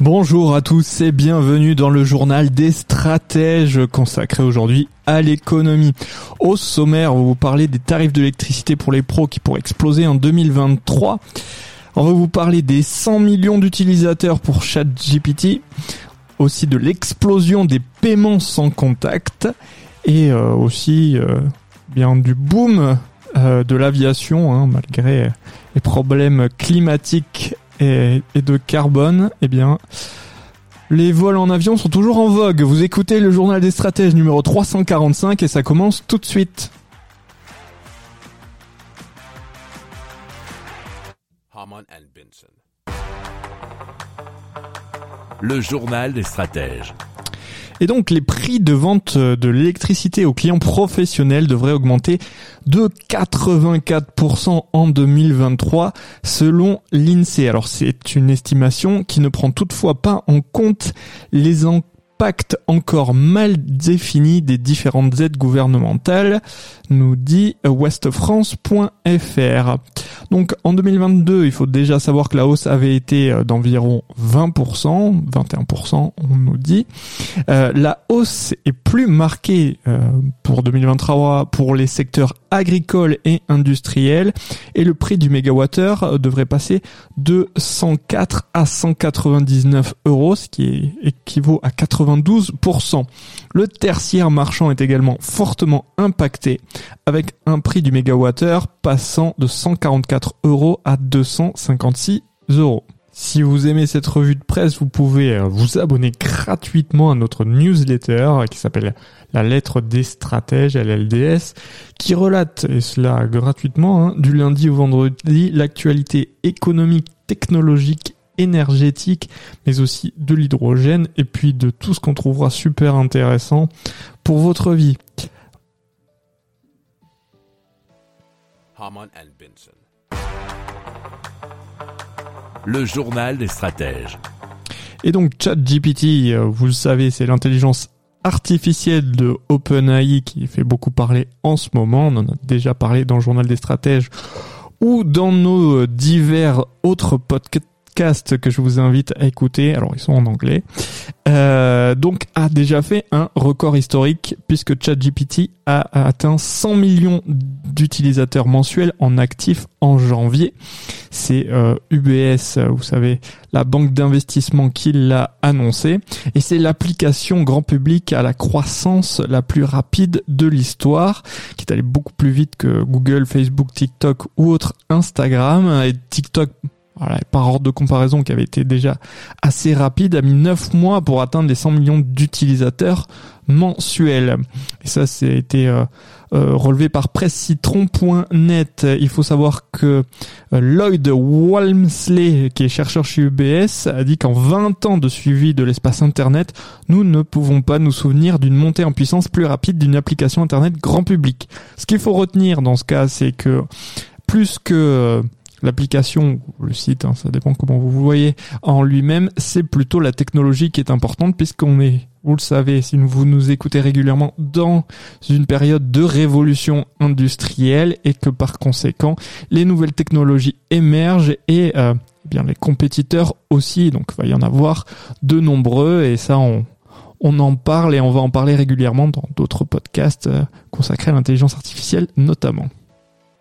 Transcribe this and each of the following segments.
Bonjour à tous et bienvenue dans le journal des stratèges consacré aujourd'hui à l'économie. Au sommaire, on va vous parler des tarifs d'électricité pour les pros qui pourraient exploser en 2023. On va vous parler des 100 millions d'utilisateurs pour ChatGPT, aussi de l'explosion des paiements sans contact et euh, aussi euh, bien du boom euh, de l'aviation hein, malgré les problèmes climatiques et, de carbone. Eh bien, les vols en avion sont toujours en vogue. Vous écoutez le journal des stratèges numéro 345 et ça commence tout de suite. Le journal des stratèges. Et donc les prix de vente de l'électricité aux clients professionnels devraient augmenter de 84% en 2023 selon l'INSEE. Alors c'est une estimation qui ne prend toutefois pas en compte les impacts encore mal définis des différentes aides gouvernementales, nous dit westfrance.fr. Donc en 2022, il faut déjà savoir que la hausse avait été euh, d'environ 20%, 21% on nous dit. Euh, la hausse est plus marquée euh, pour 2023 pour les secteurs agricoles et industriels et le prix du mégawattheure devrait passer de 104 à 199 euros, ce qui équivaut à 92%. Le tertiaire marchand est également fortement impacté avec un prix du mégawattheure passant de 144 euros à 256 euros. Si vous aimez cette revue de presse, vous pouvez euh, vous abonner gratuitement à notre newsletter qui s'appelle La lettre des stratèges, LLDS, qui relate, et cela gratuitement, hein, du lundi au vendredi, l'actualité économique, technologique énergétique, mais aussi de l'hydrogène et puis de tout ce qu'on trouvera super intéressant pour votre vie. Le journal des stratèges. Et donc ChatGPT, euh, vous le savez, c'est l'intelligence artificielle de OpenAI qui fait beaucoup parler en ce moment. On en a déjà parlé dans le journal des stratèges ou dans nos divers autres podcasts que je vous invite à écouter. Alors ils sont en anglais. Euh, donc a déjà fait un record historique puisque ChatGPT a atteint 100 millions d'utilisateurs mensuels en actifs en janvier. C'est euh, UBS, vous savez, la banque d'investissement qui l'a annoncé. Et c'est l'application grand public à la croissance la plus rapide de l'histoire, qui est allée beaucoup plus vite que Google, Facebook, TikTok ou autre Instagram. Et TikTok voilà, par ordre de comparaison qui avait été déjà assez rapide, a mis 9 mois pour atteindre les 100 millions d'utilisateurs mensuels. Et ça, c'est été euh, euh, relevé par presscitron.net. Il faut savoir que euh, Lloyd Walmsley, qui est chercheur chez UBS, a dit qu'en 20 ans de suivi de l'espace Internet, nous ne pouvons pas nous souvenir d'une montée en puissance plus rapide d'une application Internet grand public. Ce qu'il faut retenir dans ce cas, c'est que plus que l'application, le site, hein, ça dépend comment vous voyez, en lui-même, c'est plutôt la technologie qui est importante puisqu'on est, vous le savez, si vous nous écoutez régulièrement, dans une période de révolution industrielle et que par conséquent, les nouvelles technologies émergent et euh, eh bien les compétiteurs aussi, donc il va y en avoir de nombreux et ça on, on en parle et on va en parler régulièrement dans d'autres podcasts euh, consacrés à l'intelligence artificielle notamment.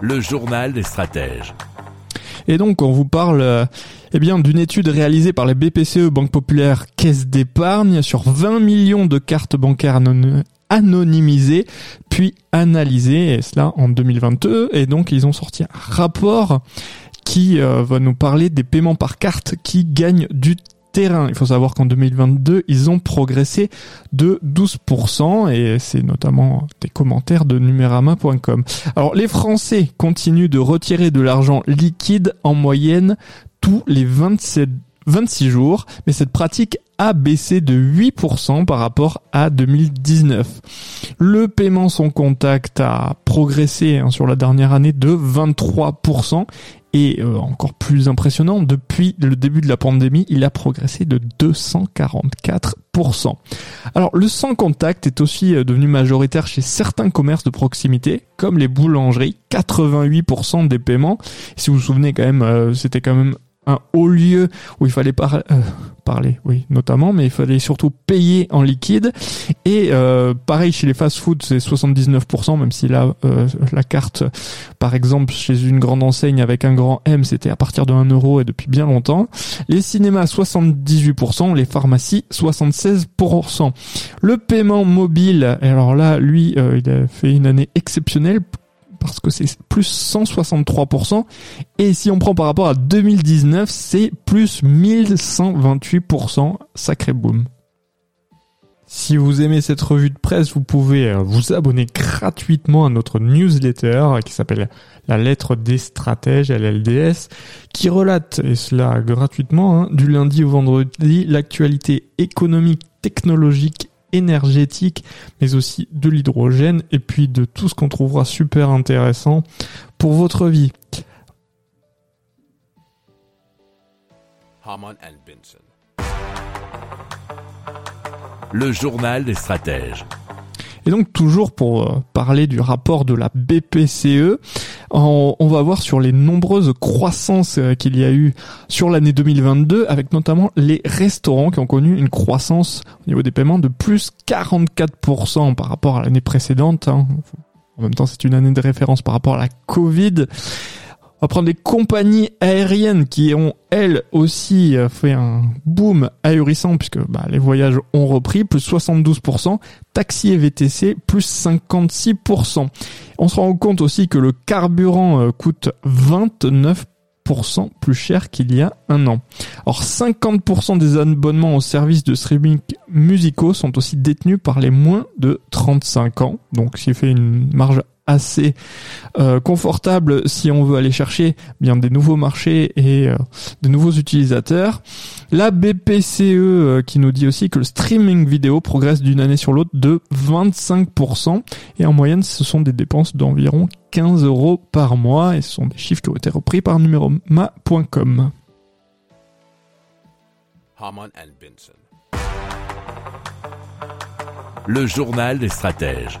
Le journal des stratèges. Et donc on vous parle euh, eh bien d'une étude réalisée par la BPCE Banque Populaire Caisse d'épargne sur 20 millions de cartes bancaires anonymisées puis analysées et cela en 2022 et donc ils ont sorti un rapport qui euh, va nous parler des paiements par carte qui gagnent du Il faut savoir qu'en 2022, ils ont progressé de 12% et c'est notamment des commentaires de numérama.com. Alors les Français continuent de retirer de l'argent liquide en moyenne tous les 27 26 jours, mais cette pratique a baissé de 8% par rapport à 2019. Le paiement sans contact a progressé hein, sur la dernière année de 23% et euh, encore plus impressionnant, depuis le début de la pandémie, il a progressé de 244%. Alors le sans contact est aussi euh, devenu majoritaire chez certains commerces de proximité, comme les boulangeries, 88% des paiements. Si vous vous souvenez quand même, euh, c'était quand même un haut lieu où il fallait pas parler, oui, notamment, mais il fallait surtout payer en liquide. Et euh, pareil chez les fast-foods, c'est 79%, même si là, euh, la carte, par exemple, chez une grande enseigne avec un grand M, c'était à partir de 1 euro et depuis bien longtemps. Les cinémas, 78%, les pharmacies, 76%. Le paiement mobile, alors là, lui, euh, il a fait une année exceptionnelle parce que c'est plus 163%. Et si on prend par rapport à 2019, c'est plus 1128%. Sacré boom. Si vous aimez cette revue de presse, vous pouvez euh, vous abonner gratuitement à notre newsletter qui s'appelle La lettre des stratèges, LLDS, qui relate, et cela gratuitement, hein, du lundi au vendredi, l'actualité économique, technologique énergétique, mais aussi de l'hydrogène et puis de tout ce qu'on trouvera super intéressant pour votre vie. Le journal des stratèges. Et donc toujours pour euh, parler du rapport de la BPCE, on, va voir sur les nombreuses croissances euh, qu'il y a eu sur l'année 2022, avec notamment les restaurants qui ont connu une croissance au niveau des paiements de plus 44% par rapport à l'année précédente. Hein. En même temps, c'est une année de référence par rapport à la Covid. On va prendre les compagnies aériennes qui ont elles aussi euh, fait un boom ahurissant puisque bah, les voyages ont repris, plus 72%, taxi et VTC, plus 56%. On se rend compte aussi que le carburant euh, coûte 29% plus cher qu'il y a un an. Or 50% des abonnements aux services de streaming musicaux sont aussi détenus par les moins de 35 ans, donc ce qui fait une marge assez euh, confortable si on veut aller chercher bien des nouveaux marchés et euh, de nouveaux utilisateurs. La BPCE euh, qui nous dit aussi que le streaming vidéo progresse d'une année sur l'autre de 25% et en moyenne ce sont des dépenses d'environ 15 euros par mois et ce sont des chiffres qui ont été repris par numeroma.com. Le journal des stratèges.